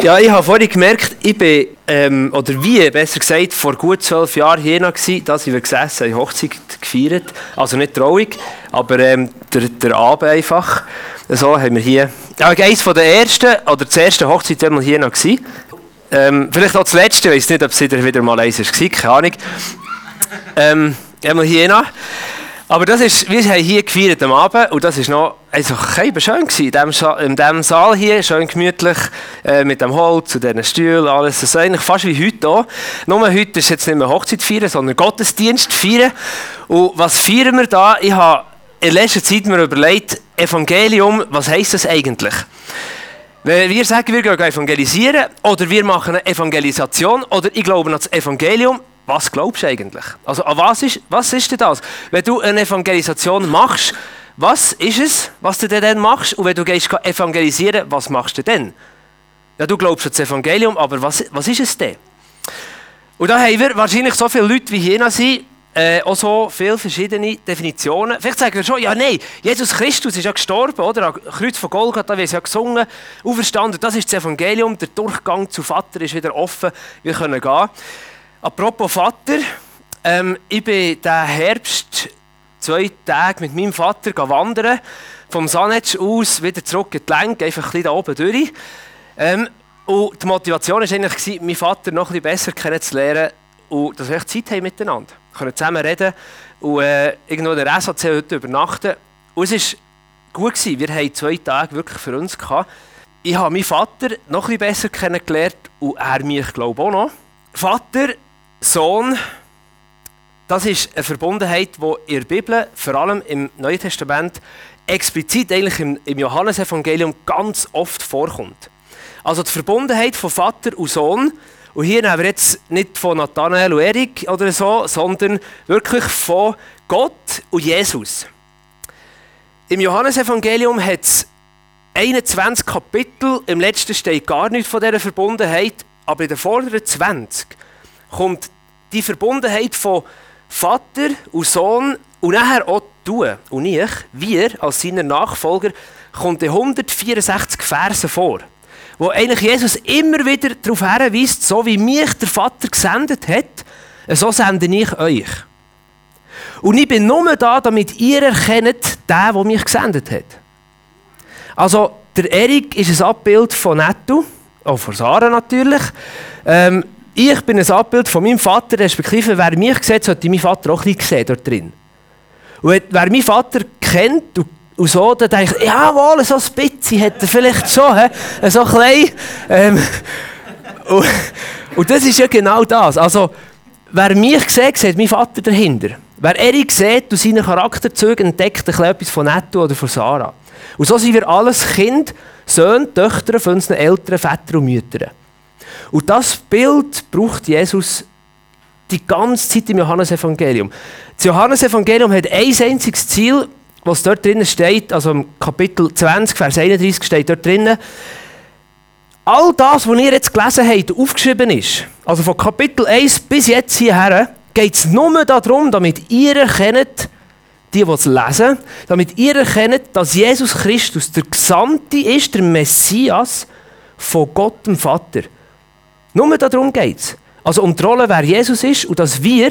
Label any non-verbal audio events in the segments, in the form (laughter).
Ja, ich habe vorhin gemerkt, ich bin, ähm, oder wie, besser gesagt, vor gut zwölf Jahren hier noch gewesen, da sind wir gesessen, eine Hochzeit gefeiert. Also nicht traurig, aber ähm, der, der Abend einfach. So haben wir hier, ja, eines von der ersten, oder das erste Hochzeit, die wir hier noch gewesen. Ähm, vielleicht auch das letzte, ich weiß nicht, ob es wieder mal eins war, keine Ahnung. Ähm, haben wir hier noch. Aber das ist, wir haben hier gefeiert am Abend und das ist noch einfach schön gewesen. In diesem, in diesem Saal hier, schön gemütlich, äh, mit dem Holz und diesen Stühlen, alles. Ist eigentlich fast wie heute hier. Nur heute ist jetzt nicht mehr Hochzeit feiern, sondern Gottesdienst feiern. Und was feiern wir da? Ich habe in letzter Zeit mir überlegt, Evangelium, was heisst das eigentlich? Wenn wir sagen, wir gehen evangelisieren oder wir machen eine Evangelisation oder ich glaube an das Evangelium, was glaubst du eigentlich? Also, was ist, was ist denn das? Wenn du eine Evangelisation machst, was ist es, was du dann machst? Und wenn du gehst evangelisieren, was machst du denn? Ja, du glaubst an das Evangelium, aber was, was ist es denn? Und da haben wir wahrscheinlich so viele Leute wie hier sind, äh, auch so viele verschiedene Definitionen. Vielleicht sagen wir schon, ja nein, Jesus Christus ist ja gestorben, oder? Am Kreuz von Golgatha, wir haben ja gesungen, auferstanden, das ist das Evangelium, der Durchgang zu Vater ist wieder offen, wir können gehen. Apropos Vater, ähm, ich bin diesen Herbst zwei Tage mit meinem Vater wandern, vom Sanetsch aus wieder zurück in die Länge, einfach ein da oben durch. Ähm, und die Motivation war eigentlich, meinen Vater noch ein besser kennenzulernen und dass wir Zeit haben miteinander. Wir können zusammen reden und äh, irgendwo in der SAC heute übernachten. Und es war gut, gewesen. wir hatten zwei Tage wirklich für uns. Gehabt. Ich habe meinen Vater noch ein besser kennengelernt und er mich, glaube ich, auch noch. Vater Sohn, das ist eine Verbundenheit, die in der Bibel, vor allem im Neuen Testament, explizit eigentlich im, im Johannesevangelium ganz oft vorkommt. Also die Verbundenheit von Vater und Sohn. Und hier haben wir jetzt nicht von Nathanael und Erik oder so, sondern wirklich von Gott und Jesus. Im Johannesevangelium hat es 21 Kapitel, im letzten steht gar nichts von dieser Verbundenheit, aber in den vorderen 20 kommt die Verbundenheit von Vater und Sohn und nachher auch du und ich, wir als seine Nachfolger, kommt in 164 Versen vor, wo eigentlich Jesus immer wieder darauf hinweist, so wie mich der Vater gesendet hat, so sende ich euch. Und ich bin nur da, damit ihr erkennt, der, der mich gesendet hat. Also, der Erik ist ein Abbild von Netto, auch von Sarah natürlich. Ähm, ich bin ein Abbild von meinem Vater, respektive wer mich sieht, sollte mein Vater auch ein bisschen sehen dort drin. Und wer meinen Vater kennt und, und so, dann denkt ich, jawohl, so ein bisschen hat er vielleicht schon, he? so klein. Ähm, (laughs) und, und das ist ja genau das. Also, wer mich sieht, sieht mein Vater dahinter. Wer Erik sieht und seine Charakterzüge entdeckt etwas von Netto oder von Sarah. Und so sind wir alles Kind, Söhne, Töchter von unseren Eltern, Väter und Müttern. Und das Bild braucht Jesus die ganze Zeit im Johannesevangelium. Das Johannesevangelium hat ein einziges Ziel, was dort drinnen steht, also im Kapitel 20, Vers 31 steht dort drinnen. All das, was ihr jetzt gelesen habt, aufgeschrieben ist, also von Kapitel 1 bis jetzt hierher, geht es nur darum, damit ihr erkennt, die, die es lesen, damit ihr erkennt, dass Jesus Christus der Gesandte ist, der Messias von Gott dem Vater. Nur darum geht es. Also um die Rolle, wer Jesus ist und dass wir,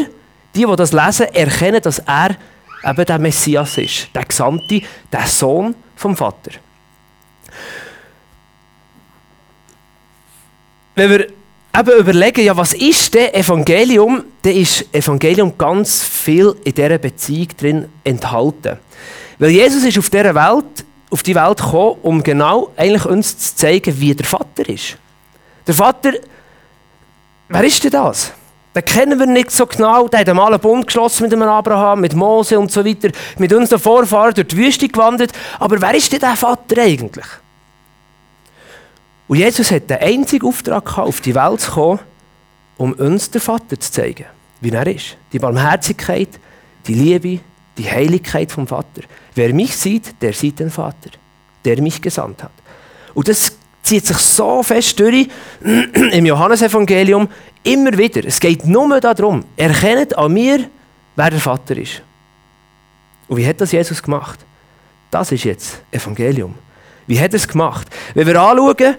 die, die das lesen, erkennen, dass er eben der Messias ist. Der Gesandte, der Sohn vom Vater. Wenn wir eben überlegen, ja, was ist denn Evangelium, dann ist Evangelium ganz viel in dieser Beziehung drin enthalten. Weil Jesus ist auf dieser Welt, auf die Welt gekommen, um genau eigentlich uns zu zeigen, wie der Vater ist. Der Vater Wer ist denn das? Den kennen wir nicht so genau. Der hat einmal einen Bund geschlossen mit dem Abraham, mit Mose und so weiter, mit unseren Vorfahren durch die Wüste gewandert. Aber wer ist denn der Vater eigentlich? Und Jesus hat den einzigen Auftrag gehabt, auf die Welt zu kommen, um uns den Vater zu zeigen, wie er ist. Die Barmherzigkeit, die Liebe, die Heiligkeit vom Vater. Wer mich sieht, der sieht den Vater, der mich gesandt hat. Und das zieht sich so fest durch (clears throat) im Johannesevangelium immer wieder. Es geht nur darum, erkennt an mir, wer der Vater ist. Und wie hat das Jesus gemacht? Das ist jetzt Evangelium. Wie hat er es gemacht? Wenn wir anschauen,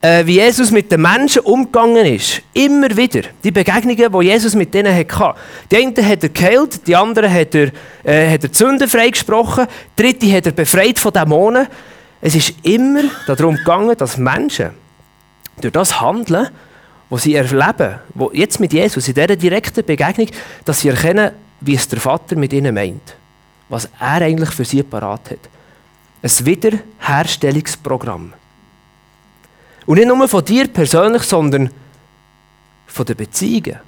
äh, wie Jesus mit den Menschen umgegangen ist. Immer wieder. Die Begegnungen, die Jesus mit denen hatte. Die einen hat er geheilt, die anderen hat er, äh, hat er die Sünden freigesprochen, die dritte hat er befreit von Dämonen. Es ist immer darum gegangen, dass Menschen durch das Handeln, was sie erleben, wo jetzt mit Jesus, in dieser direkten Begegnung, dass sie erkennen, wie es der Vater mit ihnen meint. Was er eigentlich für sie parat hat. Ein Wiederherstellungsprogramm. Und nicht nur von dir persönlich, sondern von den Beziehungen,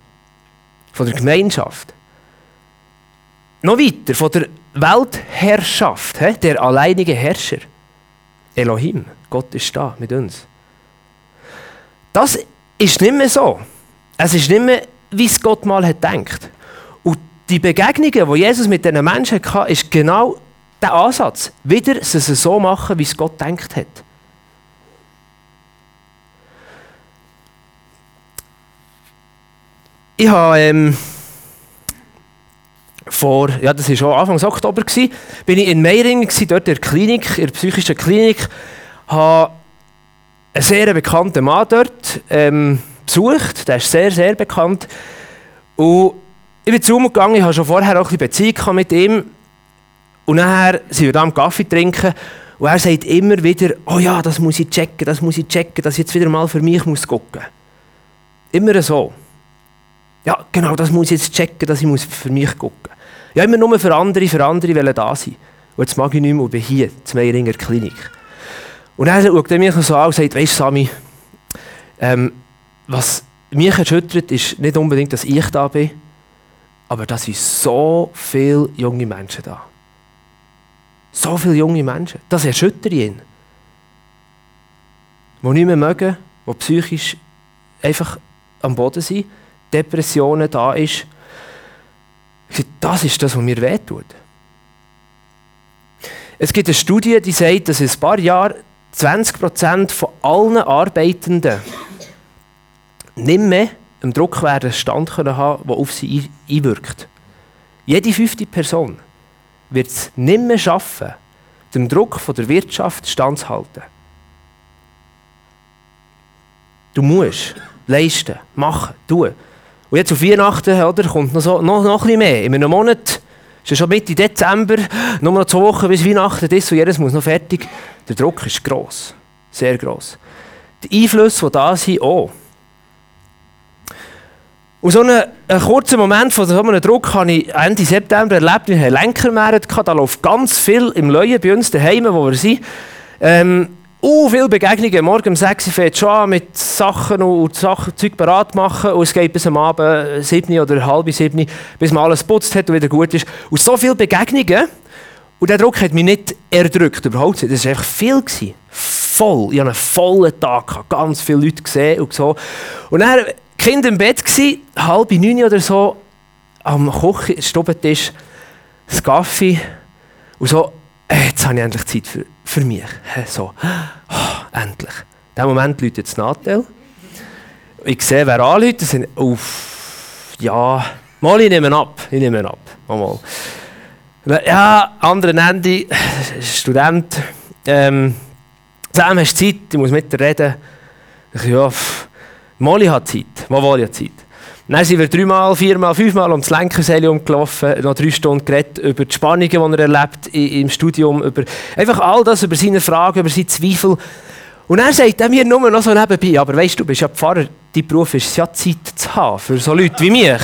von der Gemeinschaft. Noch weiter, von der Weltherrschaft, der alleinige Herrscher. Elohim, Gott ist da mit uns. Das ist nicht mehr so. Es ist nicht mehr, wie es Gott mal hat gedacht. Und die Begegnungen, die Jesus mit diesen Menschen hatte, ist genau der Ansatz. Wieder es so machen, wie es Gott gedacht hat. Ich habe ähm, vor, ja, das war schon Anfang Oktober, gewesen, bin ich in Meiringen, dort in der Klinik, in der psychischen Klinik, habe einen sehr bekannten Mann dort ähm, besucht, der ist sehr, sehr bekannt. Und ich bin zu ihm gegangen, ich hatte schon vorher auch ein bisschen Beziehung mit ihm. Und nachher sind wir da am Kaffee trinken und er sagt immer wieder, oh ja, das muss ich checken, das muss ich checken, dass ich jetzt wieder mal für mich muss gucken Immer so. Ja, genau, das muss ich jetzt checken, dass ich für mich gucken muss. Ja, immer nur für andere, für andere wollen da sein. Und jetzt mag ich nicht mehr und bin hier, in Meieringer Klinik. Und dann schaut er mich so an und sagt, weißt du, Sami, ähm, was mich erschüttert, ist nicht unbedingt, dass ich da bin, aber dass sind so viele junge Menschen da. So viele junge Menschen. Das erschüttert ihn. Die nicht mehr mögen, die psychisch einfach am Boden sind Depressionen da ist. Das ist das, was mir wehtut. Es gibt eine Studie, die sagt, dass in ein paar Jahren 20% von allen Arbeitenden nicht mehr einen Druck werden Stand können haben, der auf sie einwirkt. Jede fünfte Person wird es nicht mehr schaffen, dem Druck der Wirtschaft standzuhalten. Du musst leisten, machen, tun. Und jetzt auf Weihnachten oder, kommt noch, so, noch, noch ein bisschen mehr. In einem Monat, ist ja schon Mitte Dezember, nur noch zwei Wochen bis Weihnachten ist und jedes muss noch fertig. Der Druck ist gross, sehr gross. Die Einflüsse, die da sind, auch. Und so einen, einen kurzen Moment von so einem Druck habe ich Ende September erlebt. Wir hatten Lenkermeere, da läuft ganz viel im Leuen bei uns daheim, wo wir sind. Ähm, Uh, viele Begegnungen. Morgen um 6 Uhr fängt schon an mit Sachen und Sachen, Zeug bereit machen. Und es geht bis am Abend 7 oder halb 7 bis man alles putzt hat und wieder gut ist. Und so viele Begegnungen. Und der Druck hat mich nicht erdrückt, überhaupt nicht. Das war einfach viel. Gewesen. Voll. Ich hatte einen vollen Tag, ganz viele Leute gesehen und so. Und dann Kind im Bett, gewesen, halb neun oder so, am Kochstubentisch, das Kaffee und so. Äh, jetzt habe ich endlich Zeit für für mich. So, oh, endlich. In diesem Moment läutet das Nadel. Ich sehe, wer anläutet. Sind, uff, ja, mal, ich nehme ab. Ich nehme ab. Mal, mal. Ja, andere Ende, Student. Ähm, Sam, hast du Zeit? Ich muss mit dir reden. Ich, ja, Molly hat Zeit. Mal, hat Zeit. Dann sind wir dreimal, viermal, fünfmal ums Lenkerseil umgelaufen, noch drei Stunden geredet über die Spannungen, die er erlebt im Studium, über einfach all das, über seine Fragen, über seine Zweifel. Und er sagt er mir nur noch so nebenbei, aber weißt du, du bist ja Pfarrer, dein Beruf ist ja Zeit zu haben für so Leute wie mich. (laughs)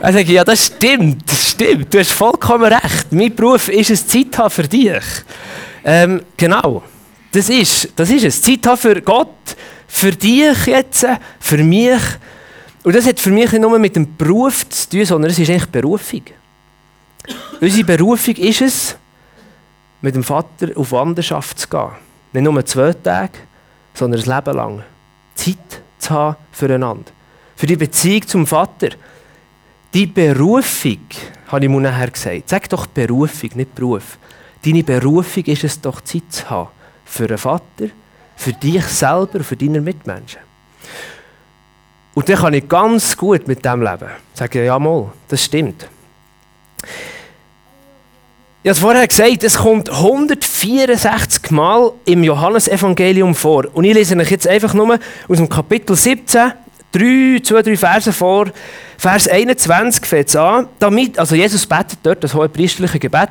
er sagt, ja, das stimmt, das stimmt, du hast vollkommen recht. Mein Beruf ist es, Zeit haben für dich. Ähm, genau, das ist, das ist es, Zeit haben für Gott, für dich jetzt, für mich. Und das hat für mich nicht nur mit dem Beruf zu tun, sondern es ist eigentlich Berufung. Unsere Berufung ist es, mit dem Vater auf Wanderschaft zu gehen. Nicht nur zwei Tage, sondern ein Leben lang. Zeit zu haben füreinander. Für die Beziehung zum Vater. Die Berufung, habe ich mir nachher gesagt. Sag doch Berufung, nicht Beruf. Deine Berufung ist es doch, Zeit zu haben für einen Vater, für dich selber, für deine Mitmenschen. Und dann kann ich ganz gut mit dem leben. Sagen, ja mal, das stimmt. Ich habe es vorher gesagt, es kommt 164 Mal im Johannesevangelium vor. Und ich lese euch jetzt einfach nur aus dem Kapitel 17, drei, zwei, drei Verse vor. Vers 21 fängt es an. Damit, also Jesus betet dort das hohe priesterliche Gebet.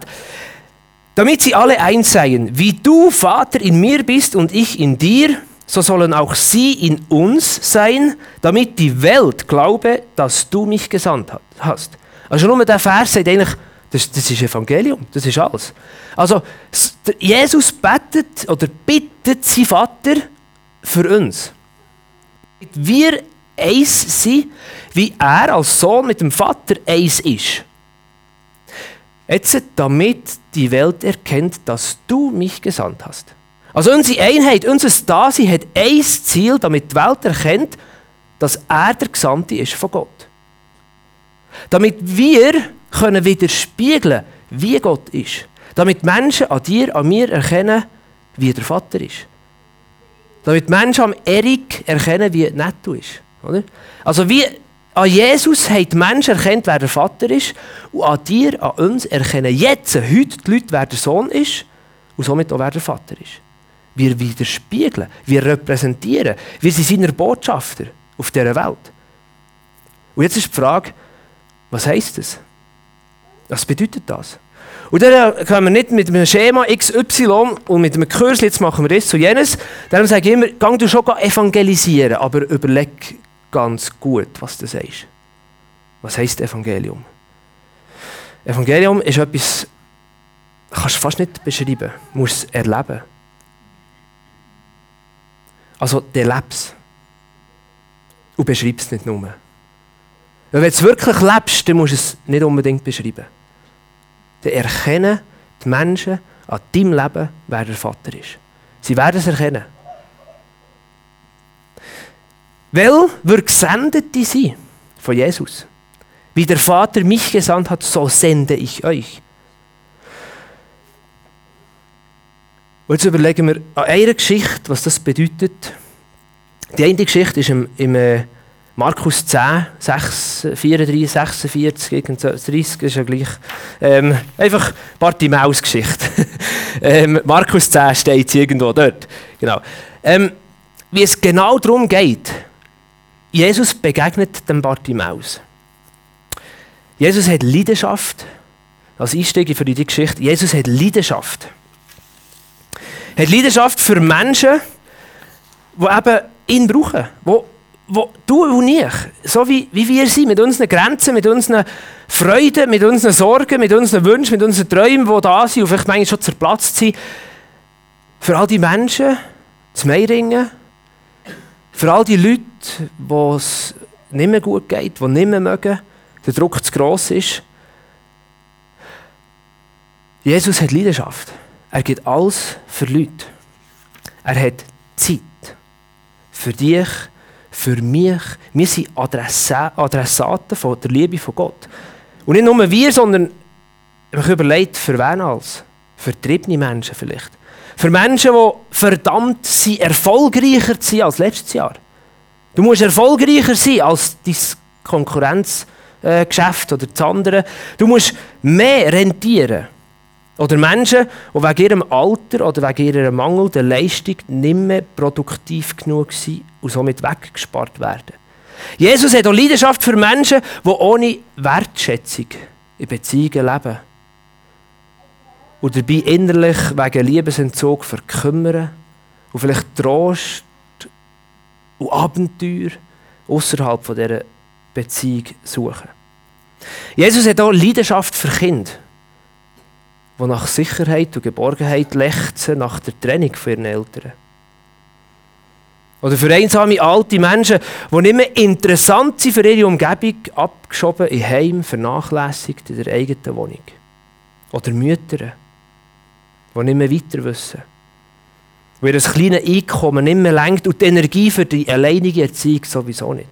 Damit sie alle eins seien, wie du, Vater, in mir bist und ich in dir, so sollen auch sie in uns sein, damit die Welt glaube, dass du mich gesandt hast. Also nur der Vers sagt eigentlich, das, das ist Evangelium, das ist alles. Also Jesus betet oder bittet sein Vater für uns. Wir eins sind, wie er als Sohn mit dem Vater eins ist. Jetzt, damit die Welt erkennt, dass du mich gesandt hast. Also unsere Einheit, unser Dasein hat ein Ziel, damit die Welt erkennt, dass er der Gesandte ist von Gott. Damit wir können widerspiegeln, wie Gott ist. Damit Menschen an dir, an mir erkennen, wie der Vater ist. Damit Menschen am Erik erkennen, wie nett du ist. Oder? Also wie an Jesus haben die Menschen erkennt, wer der Vater ist. Und an dir, an uns erkennen jetzt, heute die Leute, wer der Sohn ist. Und somit auch, wer der Vater ist. Wir widerspiegeln, wir repräsentieren. Wir sind seine Botschafter auf dieser Welt. Und jetzt ist die Frage, was heisst das? Was bedeutet das? Und dann können wir nicht mit einem Schema XY und mit einem Kurs, jetzt machen wir das zu jenes. Darum sage ich immer, gang du schon evangelisieren, aber überleg ganz gut, was du sagst. Was heisst Evangelium? Evangelium ist etwas, kannst du fast nicht beschreiben, du musst es erleben. Also, du lebst Und beschreibst es nicht nur. Wenn du es wirklich lebst, dann musst du es nicht unbedingt beschreiben. Dann erkennen die Menschen an deinem Leben, wer der Vater ist. Sie werden es erkennen. Weil wir Gesendete sind von Jesus. Wie der Vater mich gesandt hat, so sende ich euch. Und jetzt überlegen wir an einer Geschichte, was das bedeutet. Die eine Geschichte ist im, im äh, Markus 10, 6, 34, 46, 30 ist ja gleich. Ähm, einfach Bartimaus-Geschichte. (laughs) ähm, Markus 10 steht irgendwo dort. Genau. Ähm, wie es genau darum geht, Jesus begegnet dem Bartimaus. Jesus hat Leidenschaft. Als Einstieg für die Geschichte. Jesus hat Leidenschaft. Er hat Leidenschaft für Menschen, die eben ihn brauchen. Wo, wo du und ich, so wie, wie wir sind, mit unseren Grenzen, mit unseren Freuden, mit unseren Sorgen, mit unseren Wünschen, mit unseren Träumen, die da sind und vielleicht manchmal schon zerplatzt sind, für all die Menschen zu Meiringen, für all die Leute, wo es nicht mehr gut geht, die nicht mehr mögen, der Druck zu gross ist. Jesus hat Leidenschaft. Er gibt alles für Leute. Er hat Zeit. Für dich, für mich. Wir sind Adressaten von der Liebe von Gott. Und nicht nur wir, sondern ich überlegt, für wen alles? Für triebene Menschen vielleicht. Für Menschen, die verdammt sind, erfolgreicher zu sein als letztes Jahr. Du musst erfolgreicher sein als dein Konkurrenzgeschäft oder das andere. Du musst mehr rentieren. Oder Menschen, die wegen ihrem Alter oder wegen ihrer mangelnden Leistung nicht mehr produktiv genug sind und somit weggespart werden. Jesus hat auch Leidenschaft für Menschen, die ohne Wertschätzung in Beziehungen leben und dabei innerlich wegen Liebesentzug verkümmern und vielleicht Trost und Abenteuer außerhalb dieser Beziehung suchen. Jesus hat auch Leidenschaft für Kinder, die nach Sicherheit und Geborgenheit lechzen nach der Trennung von ihren Eltern. Oder für einsame alte Menschen, die nicht mehr interessant sind für ihre Umgebung, abgeschoben in Heim, vernachlässigt in der eigenen Wohnung. Oder Mütter, die nicht mehr weiter wissen. Wo ihr kleines Einkommen nicht mehr lenkt und die Energie für die alleinige Erziehung sowieso nicht.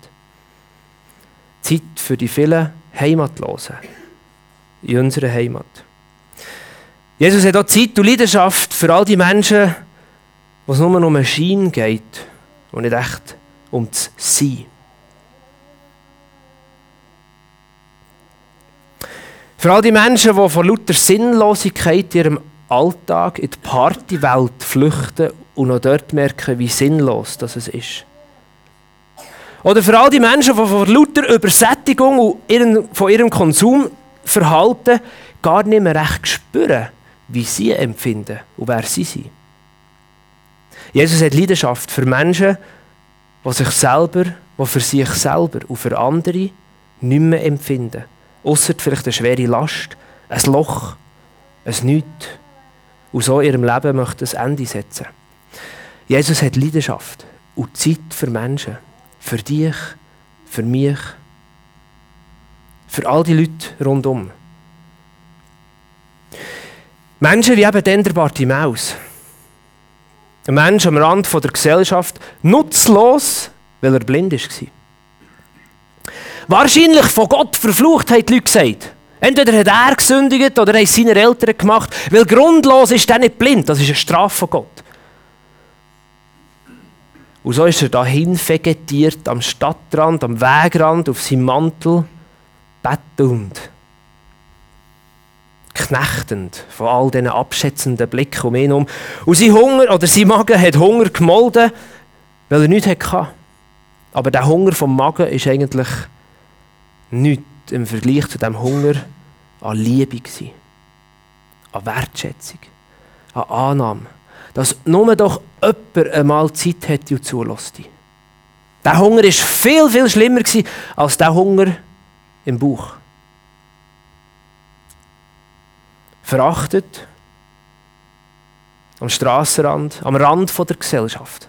Zeit für die vielen Heimatlosen in unserer Heimat. Jesus hat auch Zeit und Leidenschaft für all die Menschen, wo es nur um einen Schein geht und nicht echt um das Sein. Für all die Menschen, die von lauter Sinnlosigkeit in ihrem Alltag in die Partywelt flüchten und noch dort merken, wie sinnlos das ist. Oder für all die Menschen, die von lauter Übersättigung und von ihrem Konsumverhalten gar nicht mehr recht spüren, wie sie empfinden und wer sie sind. Jesus hat Leidenschaft für Menschen, die sich selber, die für sich selber und für andere nicht mehr empfinden. Ausser vielleicht eine schwere Last, ein Loch, ein Nichts. Und so ihrem Leben möchte ein Ende setzen. Jesus hat Leidenschaft und Zeit für Menschen. Für dich, für mich, für all die Leute rundum. Menschen wie eben den der Bartimaus. Ein Mensch am Rand der Gesellschaft, nutzlos, weil er blind war. Wahrscheinlich von Gott verflucht, haben die Leute gesagt. Entweder hat er gesündigt oder haben seine Eltern gemacht, weil grundlos ist er nicht blind. Das ist eine Strafe von Gott. Und so ist er dahin vegetiert, am Stadtrand, am Wegrand, auf seinem Mantel, bettelnd knechtend von all diesen abschätzenden Blicken um ihn herum. Und sein Hunger oder sein Magen hat Hunger gemolden, weil er nichts hatte. Aber der Hunger vom Magen ist eigentlich nichts im Vergleich zu dem Hunger an Liebe gewesen, an Wertschätzung, an Annahme, dass nur doch jemand einmal Zeit hätte und zulässt. Der Hunger war viel, viel schlimmer als der Hunger im Bauch. verachtet, am Strassenrand, am Rand der Gesellschaft.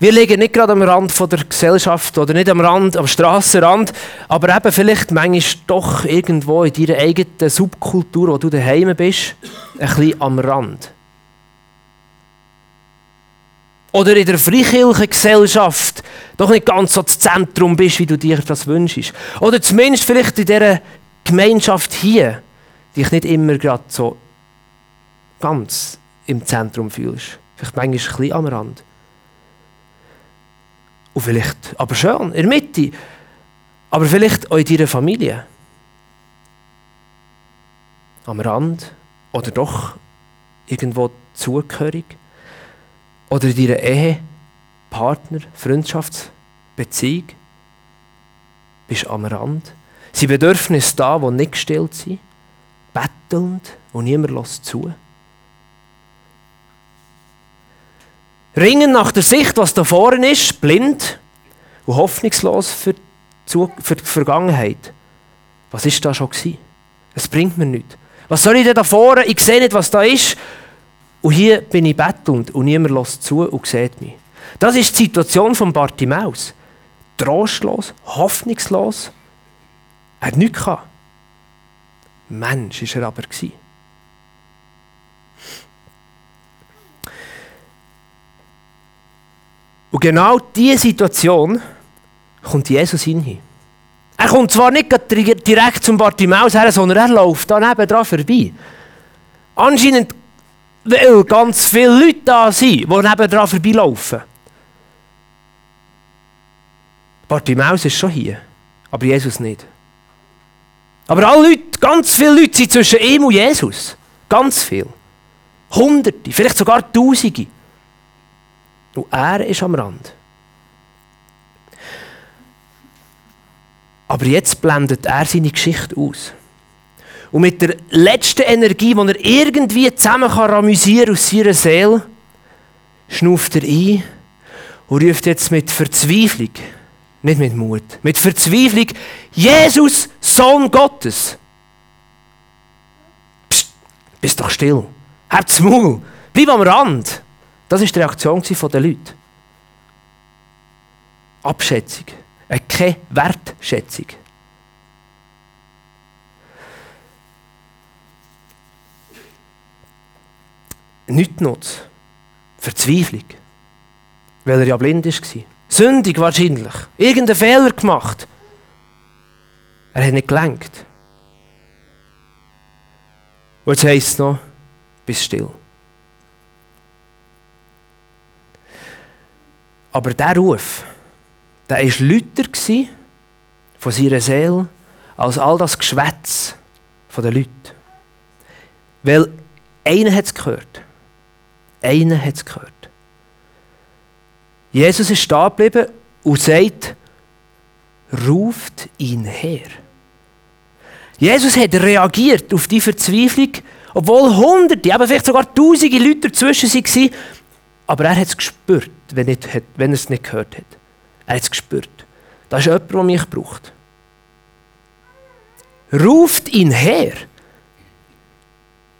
Wir liegen nicht gerade am Rand der Gesellschaft oder nicht am Rand, am Strassenrand, aber eben vielleicht manchmal doch irgendwo in deiner eigenen Subkultur, wo du daheim bist, ein bisschen am Rand. Oder in der freikirchlichen Gesellschaft doch nicht ganz so das Zentrum bist, wie du dir das wünschst. Oder zumindest vielleicht in dieser Gemeinschaft hier dich nicht immer gerade so ganz im Zentrum fühlst. Vielleicht manchmal ein bisschen am Rand. Und vielleicht, aber schön, in der Mitte. Aber vielleicht auch in deiner Familie. Am Rand. Oder doch irgendwo zugehörig. Oder in deiner Ehe, Partner, Freundschaftsbeziehung. Bist am Rand. Sind Bedürfnisse da, die nicht gestillt sind? Bettelnd und niemand lässt zu? Ringen nach der Sicht, was da vorne ist, blind und hoffnungslos für die, für die Vergangenheit. Was ist da schon gewesen? Es bringt mir nichts. Was soll ich denn da vorne? Ich sehe nicht, was da ist. Und hier bin ich bettelnd und niemand lässt zu und sieht mich. Das ist die Situation von Bartimaus. Trostlos, hoffnungslos er hat nichts gehabt. Mensch war er aber. Und genau diese Situation kommt Jesus hin. Er kommt zwar nicht direkt zum Bartimaus her, sondern er läuft da nebenan vorbei. Anscheinend, weil ganz viele Leute da sind, die nebenan vorbeilaufen. Bartimaus ist schon hier, aber Jesus nicht. Aber alle Leute, ganz viele Leute sind zwischen ihm und Jesus. Ganz viel. Hunderte, vielleicht sogar Tausende. Und er ist am Rand. Aber jetzt blendet er seine Geschichte aus. Und mit der letzten Energie, die er irgendwie zusammen kann ramüsieren aus seiner Seele, schnuft er ein und ruft jetzt mit Verzweiflung nicht mit Mut. Mit Verzweiflung. Jesus, Sohn Gottes. Psst, bist doch still. Habt's Maul. Bleib am Rand. Das war die Reaktion der Leute. Abschätzung. Keine Wertschätzung. Nicht Nutz. Verzweiflung. Weil er ja blind war. Sündig wahrscheinlich. Irgendeinen Fehler gemacht. Er hat nicht gelenkt. Und jetzt heisst es noch, bist still. Aber der Ruf, der war lauter von seiner Seele als all das Geschwätz der Leute. Weil einer hat es gehört. Einer hat es gehört. Jesus ist da geblieben und sagt, ruft ihn her. Jesus hat reagiert auf die Verzweiflung, obwohl Hunderte, aber vielleicht sogar Tausende Leute dazwischen waren. Aber er hat es gespürt, wenn, er es nicht gehört hat. Er hat es gespürt. Das ist jemand, der mich braucht. Ruft ihn her.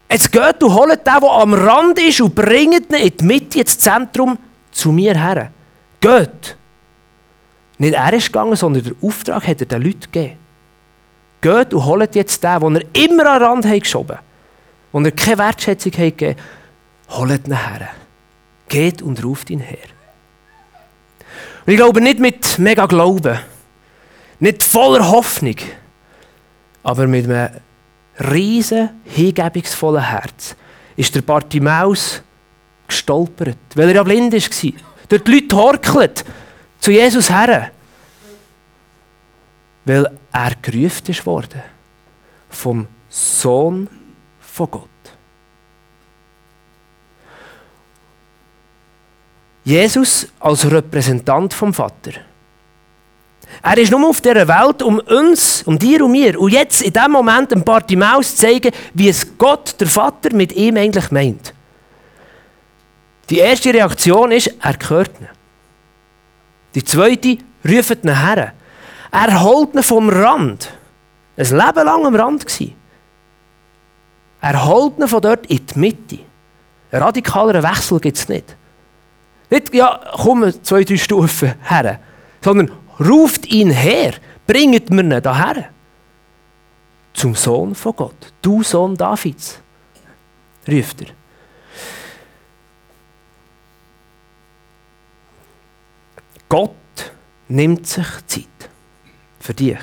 Jetzt geht und holt den, der am Rand ist, und bringt ihn in die Mitte, ins Zentrum, zu mir her. Geht. Nicht er ist gegangen, sondern der Auftrag hat er den Leuten gegeben. Geht und holt jetzt den, den er immer den Rand hat geschoben hat, wo er keine Wertschätzung hat gegeben holt ihn her. Geht und ruft ihn her. Und ich glaube nicht mit mega Glauben, nicht voller Hoffnung, aber mit einem riesen, hingebungsvollen Herz ist der Bartimaus gestolpert, weil er ja blind war. Dort die Leute horkeln zu Jesus her. Weil er gerufen ist worden vom Sohn von Gott. Jesus als Repräsentant vom Vater. Er ist nur auf dieser Welt, um uns, um dir und mir, und jetzt in diesem Moment ein paar Maus zu zeigen, wie es Gott, der Vater, mit ihm eigentlich meint. Die erste Reaktion ist, er gehört ihn. Die zweite, ruft ihn her. Er holt ihn vom Rand. Ein Leben lang am Rand gewesen. Er holt ihn von dort in die Mitte. Einen radikaleren Wechsel gibt es nicht. Nicht, ja, komm zwei, drei Stufen her. Sondern ruft ihn her. Bringt mir ihn daher. Zum Sohn von Gott. Du Sohn Davids. Ruft er. Gott nimmt sich Zeit für dich.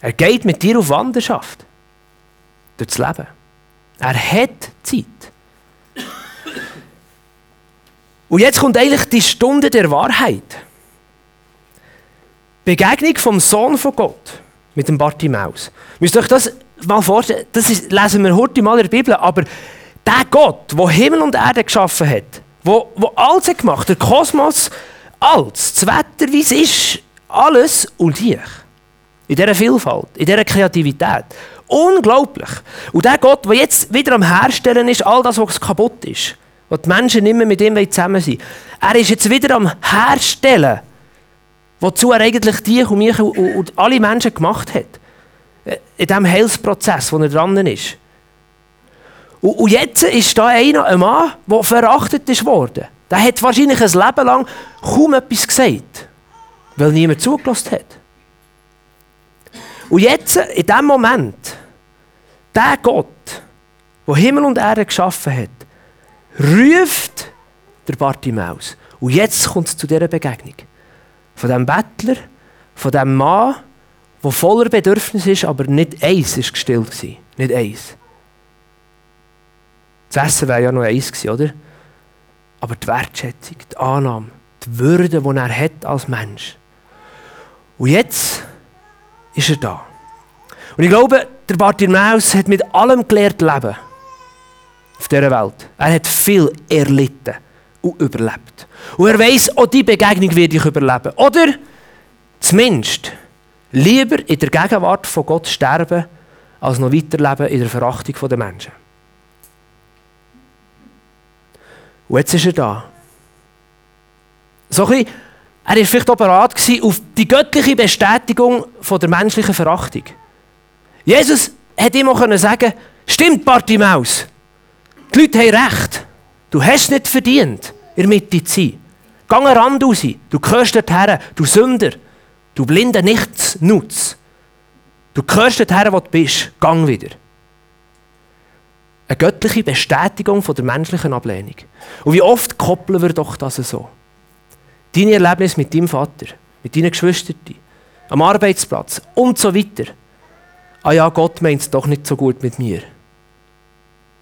Er geht mit dir auf Wanderschaft durchs Leben. Er hat Zeit. Und jetzt kommt eigentlich die Stunde der Wahrheit. Begegnung vom Sohn von Gott mit dem Bartimaus. Müsst ihr euch das mal vorstellen, das ist, lesen wir heute mal in der Bibel, aber der Gott, der Himmel und Erde geschaffen hat, wo, wo alles hat gemacht, der Kosmos, alles, das Wetter, wie es ist, alles und dich. In dieser Vielfalt, in dieser Kreativität. Unglaublich. Und der Gott, der jetzt wieder am Herstellen ist, all das, was kaputt ist, wo die Menschen nicht mehr mit ihm zusammen sind, er ist jetzt wieder am Herstellen, wozu er eigentlich dich und mich und, und alle Menschen gemacht hat. In diesem Heilsprozess, wo er dran ist. Und, und jetzt ist da einer, ein Mann, der verachtet ist worden. Der hat wahrscheinlich ein Leben lang kaum etwas gesagt, weil niemand zugelassen hat. Und jetzt, in dem Moment, der Gott, der Himmel und Erde geschaffen hat, ruft der Bartimaus. Und jetzt kommt es zu dieser Begegnung. Von dem Bettler, von dem Mann, der voller Bedürfnis ist, aber nicht eins ist gestillt war. Nicht eins. Das Essen wäre ja noch eins gewesen, oder? Aber die Wertschätzung, die Annahme, die Würde, die er hat als Mensch. Und jetzt ist er da. Und ich glaube, der Bartimaeus hat mit allem gelernt leben. Auf dieser Welt. Er hat viel erlitten und überlebt. Und er weiß, auch diese Begegnung werde ich überleben. Oder zumindest lieber in der Gegenwart von Gott sterben, als noch weiterleben in der Verachtung der Menschen. Und jetzt ist er da. So ein er war vielleicht auch bereit auf die göttliche Bestätigung der menschlichen Verachtung. Jesus hätte auch sagen stimmt Bartimaus, die Leute haben recht. Du hast nicht verdient, in der Mitte zu sein. Geh Rand raus, du gehörst dorthin, du Sünder, du blinde Nichts Nutz. Du gehörst dorthin, wo du bist, gang wieder eine göttliche Bestätigung von der menschlichen Ablehnung. Und wie oft koppeln wir doch das so? Deine Erlebnisse mit deinem Vater, mit deinen Geschwistern, am Arbeitsplatz und so weiter. Ah ja, Gott meint es doch nicht so gut mit mir.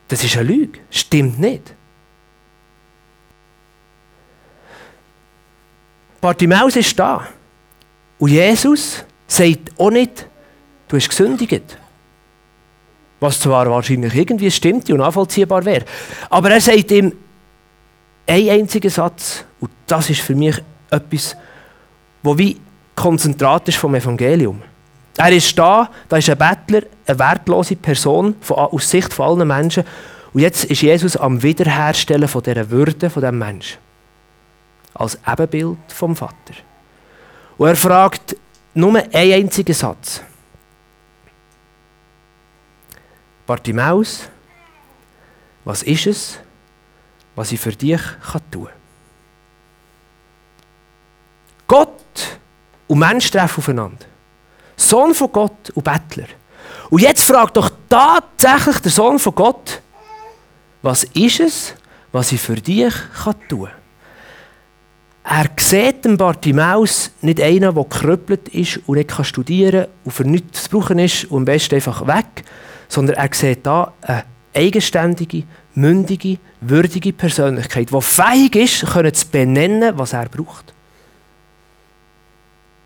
Das ist eine Lüge. Stimmt nicht. Bartimaeus ist da. Und Jesus sagt auch nicht, du hast gesündigt. Was zwar wahrscheinlich irgendwie stimmt und nachvollziehbar wäre. Aber er sagt ihm einen einzigen Satz, und das ist für mich etwas, wo wie Konzentrat ist vom Evangelium. Er ist da, da ist ein Bettler, eine wertlose Person von, aus Sicht von allen Menschen. Und jetzt ist Jesus am Wiederherstellen von dieser Würde von diesem Menschen. Als Ebenbild vom Vater. Und er fragt nur einen einzigen Satz. Bartimaus, was ist es, was ich für dich tun kann? Gott und Mensch treffen aufeinander. Sohn von Gott und Bettler. Und jetzt fragt doch tatsächlich der Sohn von Gott, was ist es, was ich für dich tun kann? Er sieht den Bartimaus nicht einen, der gekrüppelt ist und nicht studieren kann und für nichts zu brauchen ist und am besten einfach weg, sondern er sieht da eine eigenständige, mündige, würdige Persönlichkeit, die fähig ist, zu benennen, was er braucht.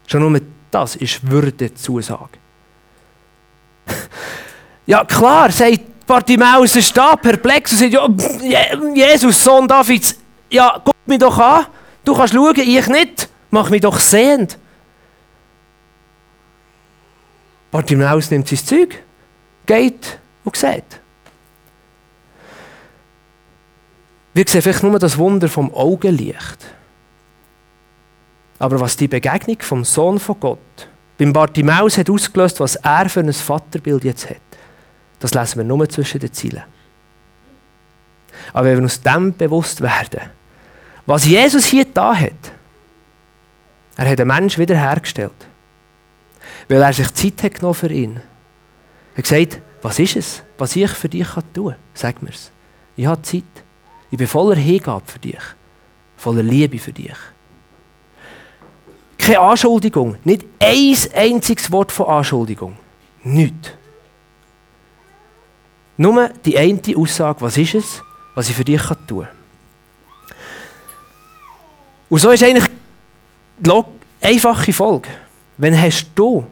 Schon nur das ist Würdezusage. (laughs) ja, klar, sagt Bartimaeus, ist da perplex und sagt, ja, Jesus, Sohn Davids, ja, guck mich doch an, du kannst schauen, ich nicht, mach mich doch sehend. Bartimaeus nimmt sein Zeug, geht und sieht. Wir sehen vielleicht nur das Wunder vom Augenlicht. Aber was die Begegnung vom Sohn von Gott beim Bartimaeus hat ausgelöst, was er für ein Vaterbild jetzt hat, das lesen wir nur zwischen den Zielen. Aber wenn wir uns dem bewusst werden, was Jesus hier da hat, er hat den Menschen wiederhergestellt, weil er sich Zeit hat genommen für ihn. Er hat gesagt, was ist es, was ich für dich tun kann? Sag mir's. Ich habe Zeit. Ich bin voller Hingabe für dich. Voller Liebe für dich. Keine Anschuldigung. Nicht ein einziges Wort von Anschuldigung. Nicht. Nur die eine Aussage, was ist es, was ich für dich tun kann. Und so ist eigentlich die einfache Folge. Wenn hast du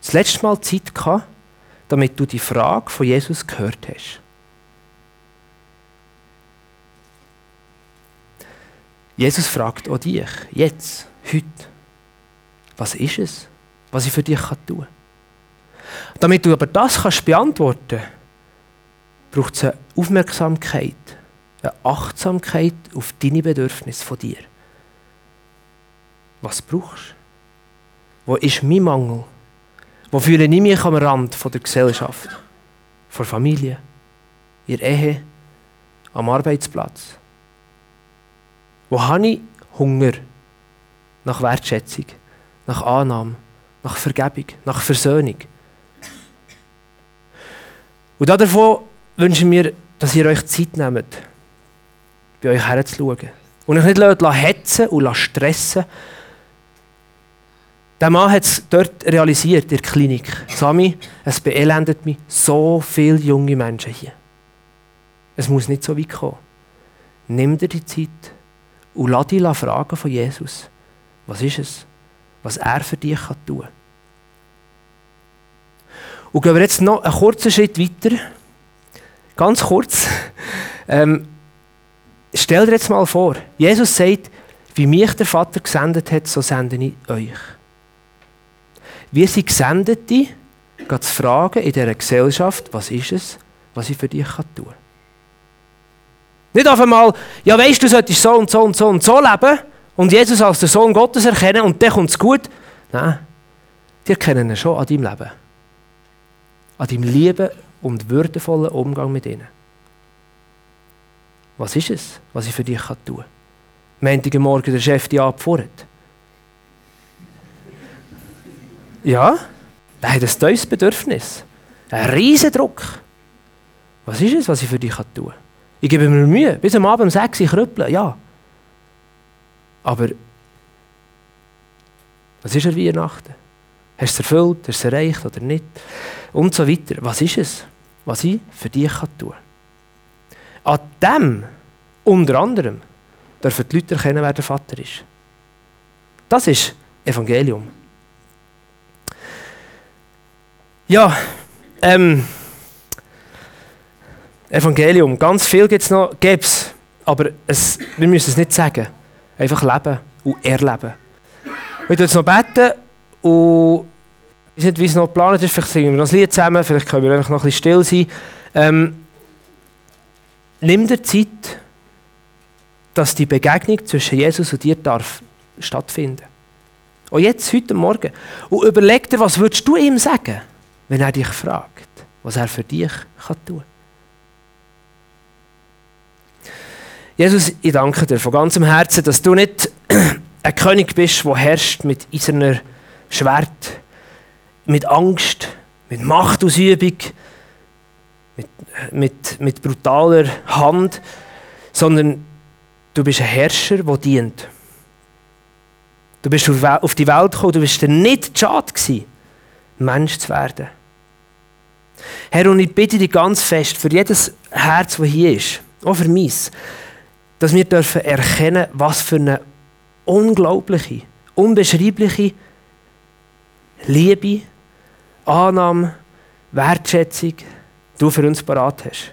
das letzte Mal Zeit gehabt, damit du die Frage von Jesus gehört hast? Jesus fragt auch dich, jetzt, heute. Was ist es, was ich für dich tun kann? Damit du aber das kannst beantworten kannst, braucht es eine Aufmerksamkeit, eine Achtsamkeit auf deine Bedürfnisse von dir. Was brauchst du? Wo ist mein Mangel? Wo fühle ich mich am Rand der Gesellschaft? Von Familie, der Ehe, am Arbeitsplatz? Wo habe ich Hunger nach Wertschätzung? Nach Annahme, nach Vergebung, nach Versöhnung. Und davon wünschen wir, dass ihr euch Zeit nehmt, bei euch herzuschauen. Und euch nicht hetzen und stressen Der Mann hat es dort realisiert, in der Klinik. Sami, es beelendet mich so viele junge Menschen hier. Es muss nicht so weit kommen. Nimm dir die Zeit und lass dich fragen von Jesus. Was ist es? Was er für dich tun kann. Und gehen wir jetzt noch einen kurzen Schritt weiter. Ganz kurz. (laughs) Ähm, stell dir jetzt mal vor, Jesus sagt, wie mich der Vater gesendet hat, so sende ich euch. Wir sind Gesendete, zu fragen in dieser Gesellschaft, was ist es, was ich für dich tun kann. Nicht auf einmal, ja weißt du, solltest so und so und so und so leben und Jesus als der Sohn Gottes erkennen und dann kommt es gut. Nein, die erkennen ihn schon an deinem Leben. An deinem lieben und würdevollen Umgang mit ihnen. Was ist es, was ich für dich tun kann? Montagmorgen der Chef die abfordert. Ja, er hat ein teures Bedürfnis. Ein riesen Druck. Was ist es, was ich für dich tun kann? Ich gebe mir Mühe. Bis am Abend um 6 Uhr krüppeln. Ja, aber was ist er Weihnachten? Hast du es erfüllt? Hast du es erreicht oder nicht? Und so weiter. Was ist es, was ich für dich tun kann? An dem, unter anderem, dürfen die Leute erkennen, wer der Vater ist. Das ist Evangelium. Ja, ähm, Evangelium, ganz viel gibt es noch, gibt es, aber es, wir müssen es nicht sagen. Einfach leben und erleben. Wir jetzt noch beten und ich weiß nicht, wie es noch geplant ist, vielleicht singen wir noch ein Lied zusammen, vielleicht können wir einfach noch ein bisschen still sein. Ähm, nimm dir Zeit, dass die Begegnung zwischen Jesus und dir darf stattfinden. Auch jetzt, heute Morgen. Und überleg dir, was würdest du ihm sagen, wenn er dich fragt, was er für dich kann tun kann. Jesus, ich danke dir von ganzem Herzen, dass du nicht (clears throat) ein König bist, der herrscht mit eiserner Schwert, mit Angst, mit Machtausübung, mit, mit, mit brutaler Hand, sondern du bist ein Herrscher, der dient. Du bist auf die Welt gekommen, du bist dir nicht schade gewesen, Mensch zu werden. Herr, und ich bitte dich ganz fest, für jedes Herz, das hier ist, auch für mich, dass wir dürfen erkennen, was für eine unglaubliche, unbeschreibliche Liebe, Annahme, Wertschätzung du für uns parat hast.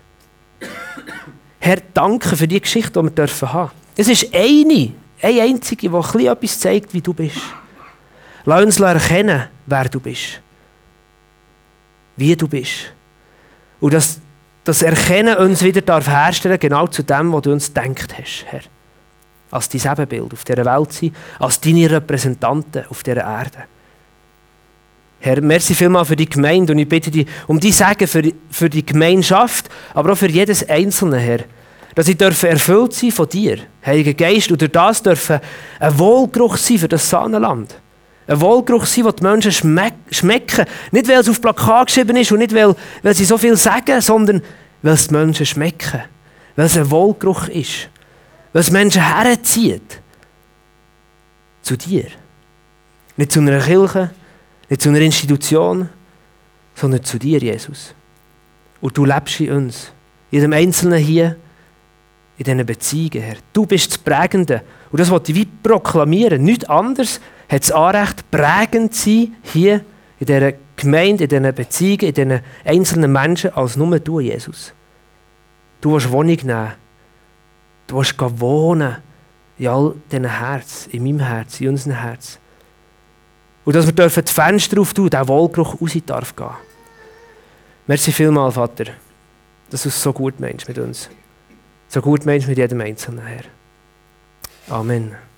Herr, danke für die Geschichte, die wir dürfen haben. Es ist eine, eine einzige, die etwas zeigt, wie du bist. Lass uns erkennen, wer du bist. Wie du bist. Und dass das Erkennen uns wieder darf herstellen genau zu dem, was du uns denkt hast, Herr. Als dein Ebenbild auf dieser Welt sein, als deine Repräsentanten auf dieser Erde. Herr, merci vielmal für die Gemeinde und ich bitte dich um die Sagen für, für die Gemeinschaft, aber auch für jedes Einzelne, Herr. Dass sie dürfen erfüllt sein von dir, Heiliger Geist, und durch das dürfen ein Wohlgeruch sein für das Sahnenland. Ein Wohlgeruch sein, den die Menschen schmecken. Nicht, weil es auf Plakat geschrieben ist und nicht, weil, weil sie so viel sagen, sondern weil es die Menschen schmecken. Weil es ein Wohlgeruch ist. Weil es Menschen herzieht. Zu dir. Nicht zu einer Kirche, nicht zu einer Institution, sondern zu dir, Jesus. Und du lebst in uns. Jedem Einzelnen hier, in diesen Beziehungen, Herr. Du bist das Prägende. Und das wollte ich wie proklamieren. Nichts anderes hat das Anrecht, prägend zu sein, hier in dieser Gemeinde, in diesen Beziehungen, in diesen einzelnen Menschen, als nur du, Jesus. Du willst Wohnung nehmen. Du willst wohnen in all diesen Herz, in meinem Herz, in unserem Herz. Und dass wir dürfen die Fenster auftun, der Wohlgeruch raus darf gehen. Merci vielmal, Vater, dass du es so gut meinst mit uns. So gut meinst mit jedem Einzelnen, Herr. Amen.